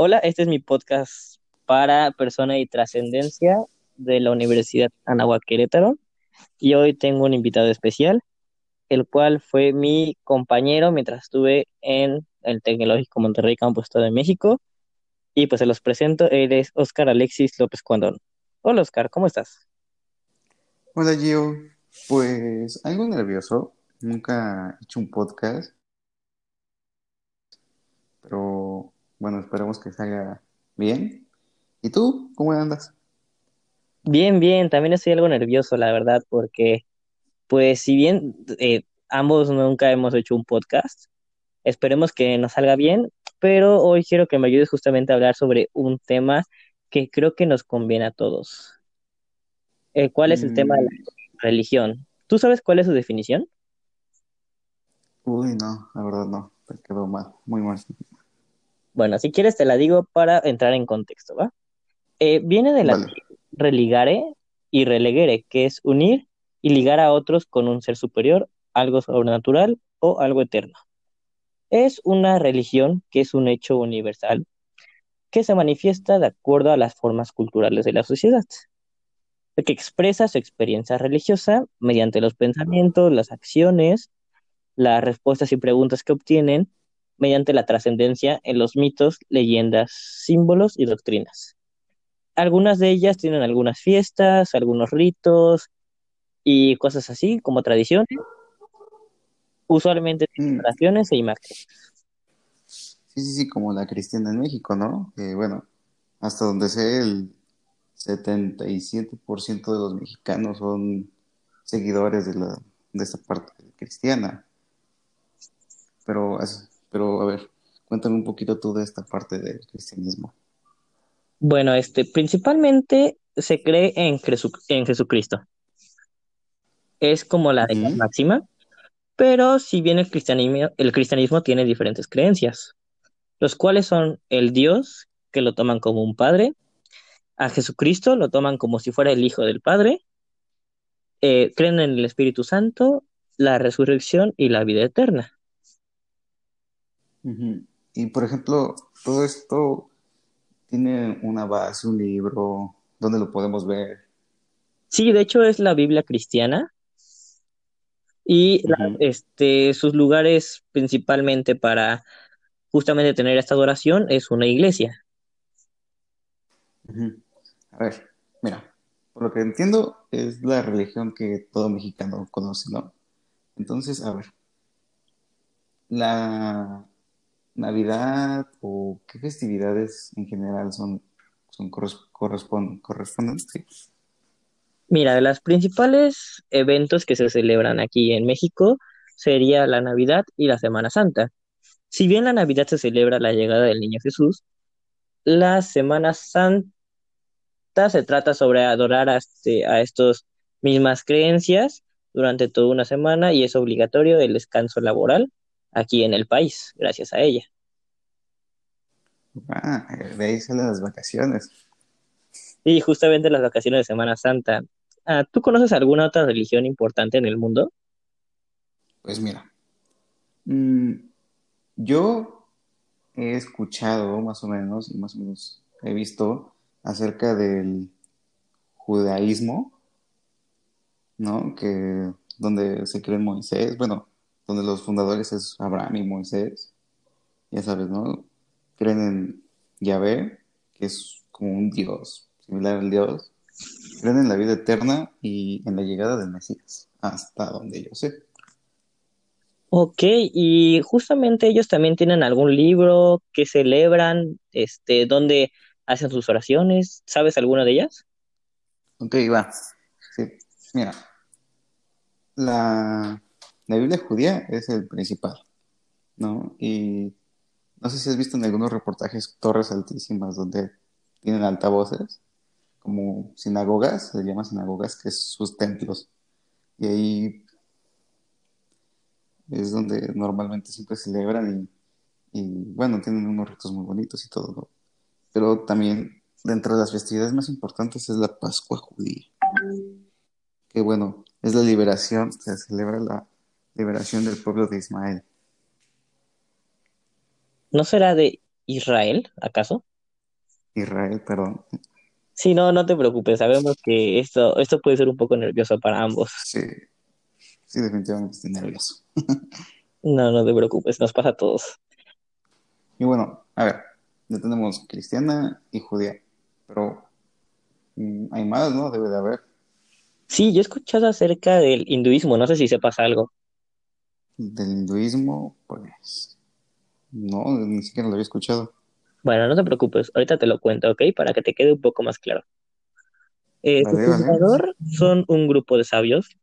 Hola, este es mi podcast para persona y trascendencia de la Universidad Anáhuac Querétaro. Y hoy tengo un invitado especial, el cual fue mi compañero mientras estuve en el Tecnológico Monterrey Campus Estado de México. Y pues se los presento, él es Oscar Alexis López Cuandón. Hola Oscar, ¿cómo estás? Hola Gio, pues algo nervioso, nunca he hecho un podcast, pero bueno, esperemos que salga bien. ¿Y tú? ¿Cómo andas? Bien, bien, también estoy algo nervioso, la verdad, porque pues si bien eh, ambos nunca hemos hecho un podcast, esperemos que nos salga bien, pero hoy quiero que me ayudes justamente a hablar sobre un tema que creo que nos conviene a todos. Eh, ¿cuál es el tema de la Mm, religión? ¿Tú sabes cuál es su definición? uy, no, la verdad no, te quedó mal, muy mal. Bueno, si quieres te la digo para entrar en contexto, ¿va? Eh, viene de la religare y relegere, que es unir y ligar a otros con un ser superior, algo sobrenatural o algo eterno. Es una religión que es un hecho universal que se manifiesta de acuerdo a las formas culturales de la sociedad, que expresa su experiencia religiosa mediante los pensamientos, las acciones, las respuestas y preguntas que obtienen mediante la trascendencia en los mitos, leyendas, símbolos y doctrinas. Algunas de ellas tienen algunas fiestas, algunos ritos y cosas así como tradiciones, usualmente tienen Mm, oraciones e imágenes. sí, sí, sí, como la cristiana en México, ¿no? Que bueno, hasta donde sé, el 77% de los mexicanos son seguidores de la, de esta parte cristiana. Pero, as- pero a ver, cuéntame un poquito tú de esta parte del cristianismo. Bueno, este, principalmente se cree en, Jesu- en Jesucristo. Es como la máxima, pero si bien el cristianismo, el cristianismo tiene diferentes creencias, los cuales son el Dios, que lo toman como un padre, a Jesucristo lo toman como si fuera el Hijo del Padre, eh, creen en el Espíritu Santo, la resurrección y la vida eterna. Y por ejemplo, todo esto tiene una base, un libro, ¿dónde lo podemos ver? Sí, de hecho es la Biblia cristiana y la- este, sus lugares principalmente para justamente tener esta adoración es una iglesia. A ver, mira, por lo que entiendo es la religión que todo mexicano conoce, ¿no? Entonces, a ver, la Navidad o qué festividades en general son, son corres- correspon- correspondientes. Mira, de los principales eventos que se celebran aquí en México sería la Navidad y la Semana Santa. Si bien la Navidad se celebra la llegada del Niño Jesús, la Semana Santa se trata sobre adorar a, este, a estas mismas creencias durante toda una semana y es obligatorio el descanso laboral aquí en el país, gracias a ella. Ah, de ahí salen las vacaciones. Y justamente las vacaciones de Semana Santa. Ah, ¿tú conoces alguna otra religión importante en el mundo? Pues mira, mm, yo he escuchado más o menos y más o menos he visto acerca del judaísmo, ¿no? Que donde se cree en Moisés, bueno, donde los fundadores es Abraham y Moisés, ya sabes, ¿no? Creen en Yahvé, que es como un dios, similar al dios. Creen en la vida eterna y en la llegada del Mesías, hasta donde yo sé. Ok, y justamente ellos también tienen algún libro que celebran, este, donde hacen sus oraciones. ¿Sabes alguna de ellas? Ok, va. Sí, mira, la, la Biblia judía es el principal, ¿no? Y no sé si has visto en algunos reportajes torres altísimas donde tienen altavoces, como sinagogas, se llama sinagogas, que es sus templos. Y ahí es donde normalmente siempre celebran y, bueno, tienen unos ritos muy bonitos y todo, ¿no? Pero también dentro de las festividades más importantes es la Pascua judía, que bueno, es la liberación, se celebra la liberación del pueblo de Ismael. ¿No será de Israel, acaso? Israel, perdón. Sí, no, no te preocupes, sabemos que esto, esto puede ser un poco nervioso para ambos. Sí, sí, definitivamente estoy nervioso. No, no te preocupes, nos pasa a todos. Y bueno, a ver, ya tenemos cristiana y judía, pero mm, hay más, ¿no? Debe de haber. Sí, yo he escuchado acerca del hinduismo, no sé si sepas algo. Del hinduismo, pues no, ni siquiera lo había escuchado. Bueno, no te preocupes, ahorita te lo cuento, ¿ok? Para que te quede un poco más claro. Eh, su Vale, vale. fundador son un grupo de sabios.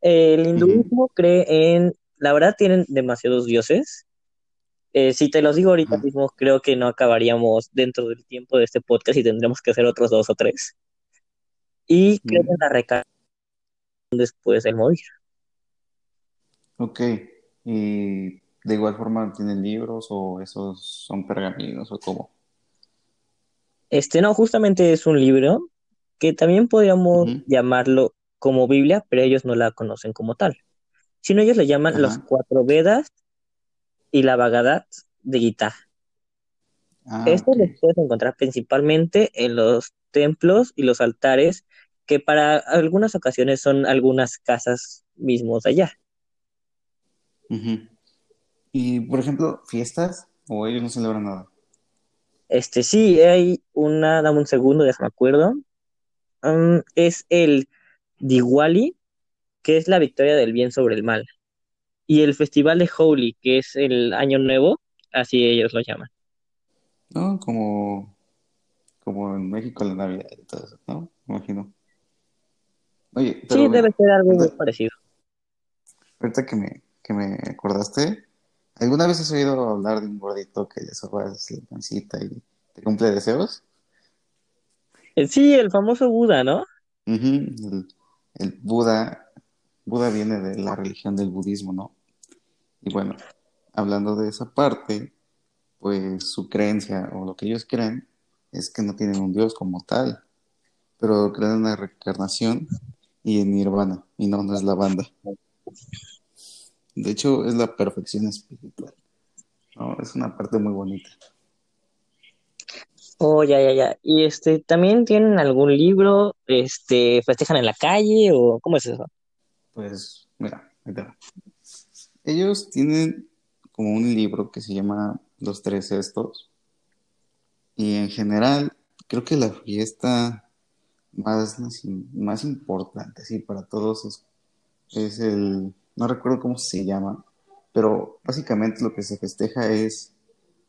El hinduismo cree en, la verdad tienen demasiados dioses. Eh, si te los digo ahorita mismo, creo que no acabaríamos dentro del tiempo de este podcast y tendremos que hacer otros dos o tres. Y creen en la reencarnación después del morir. Ok, y de igual forma tienen libros o esos son pergaminos o cómo. Este, no, justamente es un libro que también podríamos llamarlo como Biblia, pero ellos no la conocen como tal. Sino ellos le llaman los cuatro Vedas y la Bhagavad Gita. Ah, Estos los puedes encontrar principalmente en los templos y los altares, que para algunas ocasiones son algunas casas mismos allá. Y por ejemplo, fiestas o ellos no celebran nada. Este, sí, hay una, dame un segundo, déjame acuerdo. Um, es el Diwali, que es la victoria del bien sobre el mal. Y el festival de Holi, que es el Año Nuevo, así ellos lo llaman. ¿No? Como, como en México la Navidad y todo eso, ¿no? Me imagino. Oye, pero Sí, debe ser algo muy ahorita, parecido. ahorita que me, que me acordaste, ¿alguna vez has oído hablar de un gordito que le sobas la pancita y te cumple deseos? Eh, Sí, el famoso Buda, ¿no? El, el Buda, Buda viene de la religión del budismo, ¿no? Y bueno, hablando de esa parte, pues su creencia o lo que ellos creen es que no tienen un Dios como tal, pero creen en la reencarnación y en Nirvana, y no, no es la banda. De hecho, es la perfección espiritual, ¿no? Es una parte muy bonita. Oh, ya, ya, ya. Y este, ¿también tienen algún libro? Este, festejan en la calle o cómo es eso? Pues, mira, ahí te va. Ellos tienen como un libro que se llama Los Tres Cestos, y en general, creo que la fiesta más, más importante, sí, para todos es, es el, no recuerdo cómo se llama, pero básicamente lo que se festeja es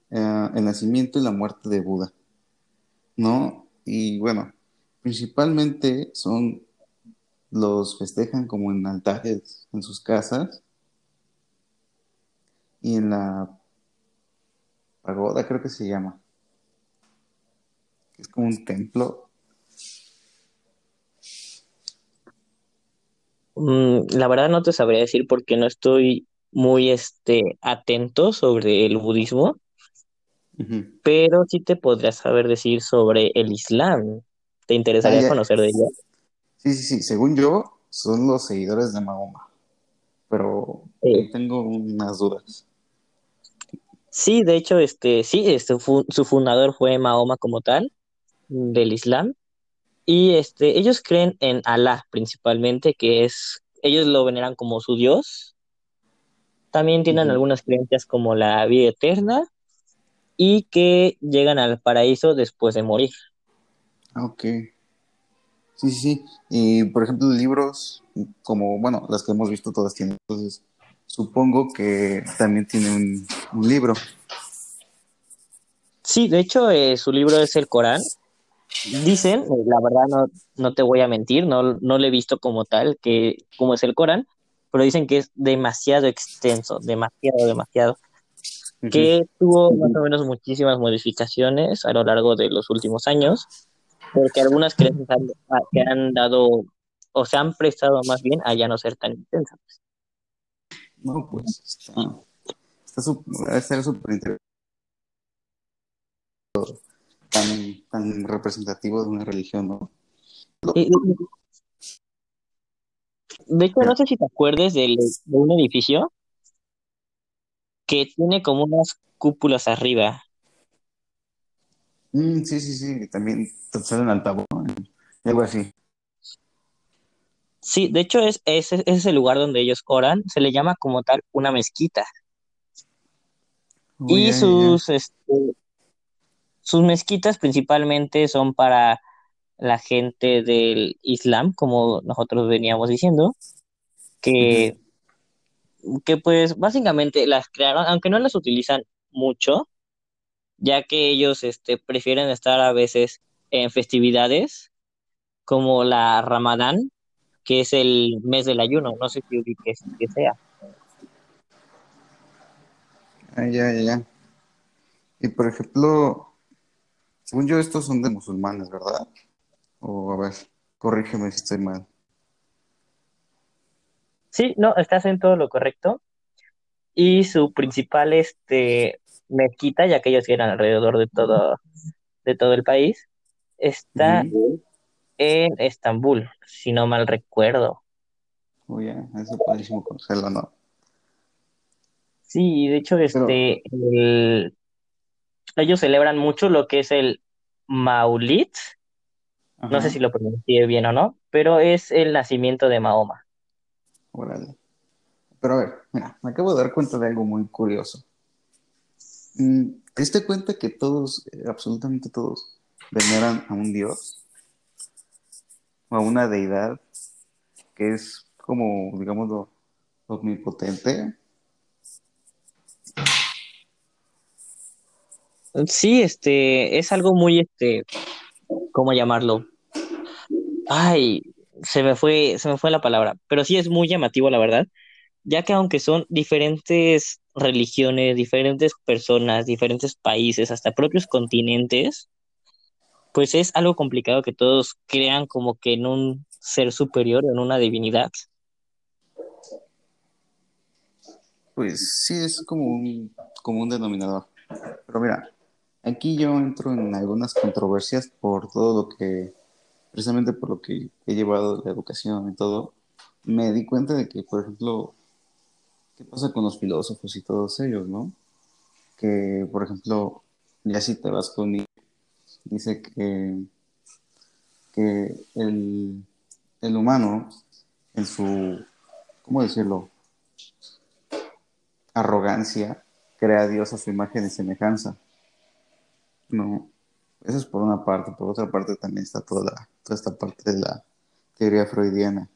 eh, el nacimiento y la muerte de Buda, ¿no? Y bueno, principalmente son, los festejan como en altares en sus casas y en la pagoda, creo que se llama, es como un templo. Mm, la verdad no te sabría decir porque no estoy muy este, atento sobre el budismo, pero sí te podría saber decir sobre el Islam. ¿Te interesaría conocer de ella? Sí, sí, sí, según yo, son los seguidores de Mahoma, pero tengo unas dudas. sí, de hecho, este, sí, este, su fundador fue Mahoma como tal, del Islam, y este, ellos creen en Alá principalmente, que es, ellos lo veneran como su Dios. También tienen algunas creencias como la vida eterna y que llegan al paraíso después de morir. Ah, ok. Sí, sí, sí. Y por ejemplo, libros, como, bueno, las que hemos visto todas tienen. Entonces, supongo que también tiene un, un libro. Sí, de hecho, eh, su libro es el Corán. Dicen, eh, la verdad no, no te voy a mentir, no, no lo he visto como tal, que como es el Corán, pero dicen que es demasiado extenso, demasiado, demasiado, que tuvo más o menos muchísimas modificaciones a lo largo de los últimos años, porque algunas creencias han, a- que han dado o se han prestado más bien a ya no ser tan intensas. No, pues está, está súper interesante, tan, tan representativo de una religión, ¿no? Y- de hecho, no sé si te acuerdes del- de un edificio que tiene como unas cúpulas arriba. Mm, sí, sí, sí, también salen altavoz, algo así. Sí, de hecho es, ese es, es el lugar donde ellos oran, se le llama como tal una mezquita. Y ya, ya, ya. sus, este, sus mezquitas principalmente son para la gente del Islam, como nosotros veníamos diciendo, que, que pues básicamente las crearon, aunque no las utilizan mucho, ya que ellos este, prefieren estar a veces en festividades como la Ramadán, que es el mes del ayuno, no sé si ubiques que sea. Ah, ya, ya, ya. Y por ejemplo, según yo, estos son de musulmanes, ¿verdad? O a ver, corrígeme si estoy mal. Sí, no, estás en todo lo correcto. Y su principal este, mezquita, ya que ellos eran alrededor de todo, de todo el país, está en Estambul, si no mal recuerdo. Ya, eso es padrísimo conocerlo, ¿no? Sí, de hecho, Pero, este, el- ellos celebran mucho lo que es el Maulid, no sé si lo pronuncié bien o no, pero es el nacimiento de Mahoma. órale. Pero a ver, mira, me acabo de dar cuenta de algo muy curioso. Mm, ¿Te diste cuenta que todos, eh, absolutamente todos, veneran a un dios o a una deidad que es como, digámoslo, omnipotente? Sí, este, es algo muy, este, ¿cómo llamarlo? Ay, se me fue, se me fue la palabra, pero sí es muy llamativo, la verdad, ya que aunque son diferentes religiones, diferentes personas, diferentes países, hasta propios continentes, pues es algo complicado que todos crean como que en un ser superior, en una divinidad. Pues sí, es como un, como un denominador. Pero mira, aquí yo entro en algunas controversias por todo lo que, precisamente por lo que he llevado la educación y todo. Me di cuenta de que, por ejemplo, ¿qué pasa con los filósofos y todos ellos, no? Que, por ejemplo, ya si te vas con dice que, que el, el humano, en su, ¿cómo decirlo? Arrogancia, crea a Dios a su imagen y semejanza. No, eso es por una parte. Por otra parte también está toda, esta parte de la teoría freudiana.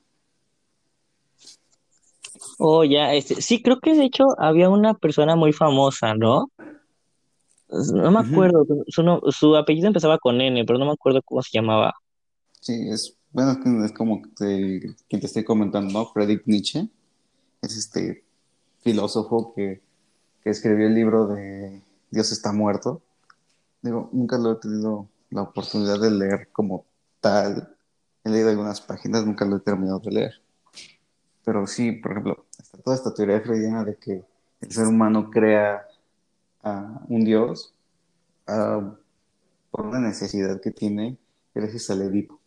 Oh, ya, este, sí, creo que de hecho había una persona muy famosa, ¿no? No me acuerdo, su, no- su apellido empezaba con N, pero no me acuerdo cómo se llamaba. Sí, es, bueno, es, que como te- quien te estoy comentando, ¿no? Friedrich Nietzsche es este filósofo que, que escribió el libro de Dios está muerto. Digo, nunca lo he tenido la oportunidad de leer como tal. He leído algunas páginas, nunca lo he terminado de leer. Pero sí, por ejemplo, está toda esta teoría freudiana de que el ser humano crea a un Dios por una necesidad que tiene gracias al Edipo.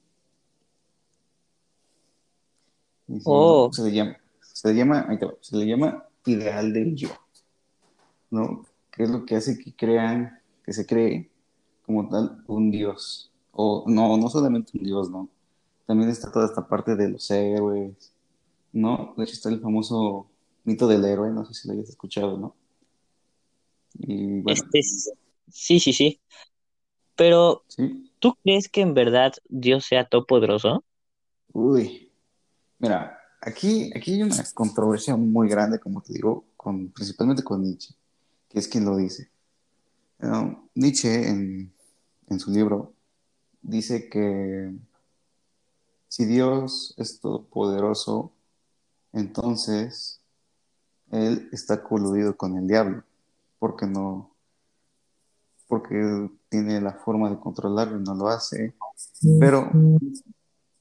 No, Oh, se le llama, se le llama, ahí te va, se le llama ideal del yo, ¿no? Que es lo que hace que crean, que se cree como tal un Dios. O no, no solamente un Dios, ¿no? También está toda esta parte de los héroes, ¿no? De hecho está el famoso mito del héroe, no sé si lo hayas escuchado, ¿no? Y bueno, este, es- sí, sí, sí. Pero, sí. ¿tú crees que en verdad Dios sea todopoderoso? Uy, mira, aquí, aquí hay una controversia muy grande, como te digo, con, principalmente con Nietzsche, que es quien lo dice. No, Nietzsche en, en su libro dice que si Dios es todopoderoso, entonces él está coludido con el diablo, porque no, porque tiene la forma de controlarlo y no lo hace, pero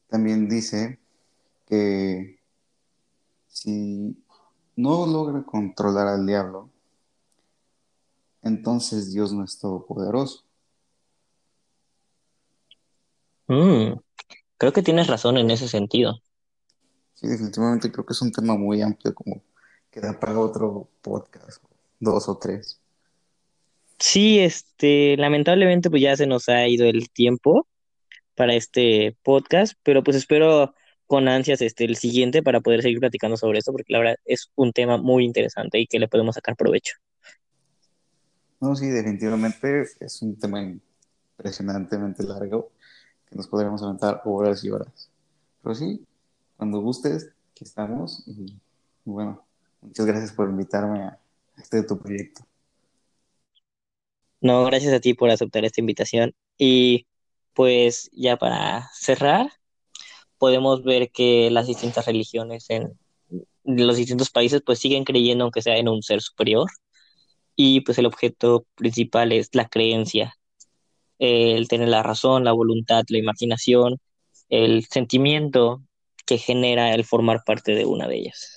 también dice que si no logra controlar al diablo, entonces Dios no es todopoderoso. Mm, creo que tienes razón en ese sentido. Sí, definitivamente creo que es un tema muy amplio como que da para otro podcast, dos o tres. Sí, este, lamentablemente pues ya se nos ha ido el tiempo para este podcast, pero pues espero con ansias este el siguiente para poder seguir platicando sobre esto, porque la verdad es un tema muy interesante y que le podemos sacar provecho. No, sí, definitivamente es un tema impresionantemente largo que nos podríamos aventar horas y horas. Pero sí, cuando gustes, aquí estamos y bueno, muchas gracias por invitarme a este tu proyecto. No, gracias a ti por aceptar esta invitación y pues ya para cerrar, podemos ver que las distintas religiones en los distintos países pues siguen creyendo aunque sea en un ser superior y pues el objeto principal es la creencia, el tener la razón, la voluntad, la imaginación, el sentimiento que genera el formar parte de una de ellas.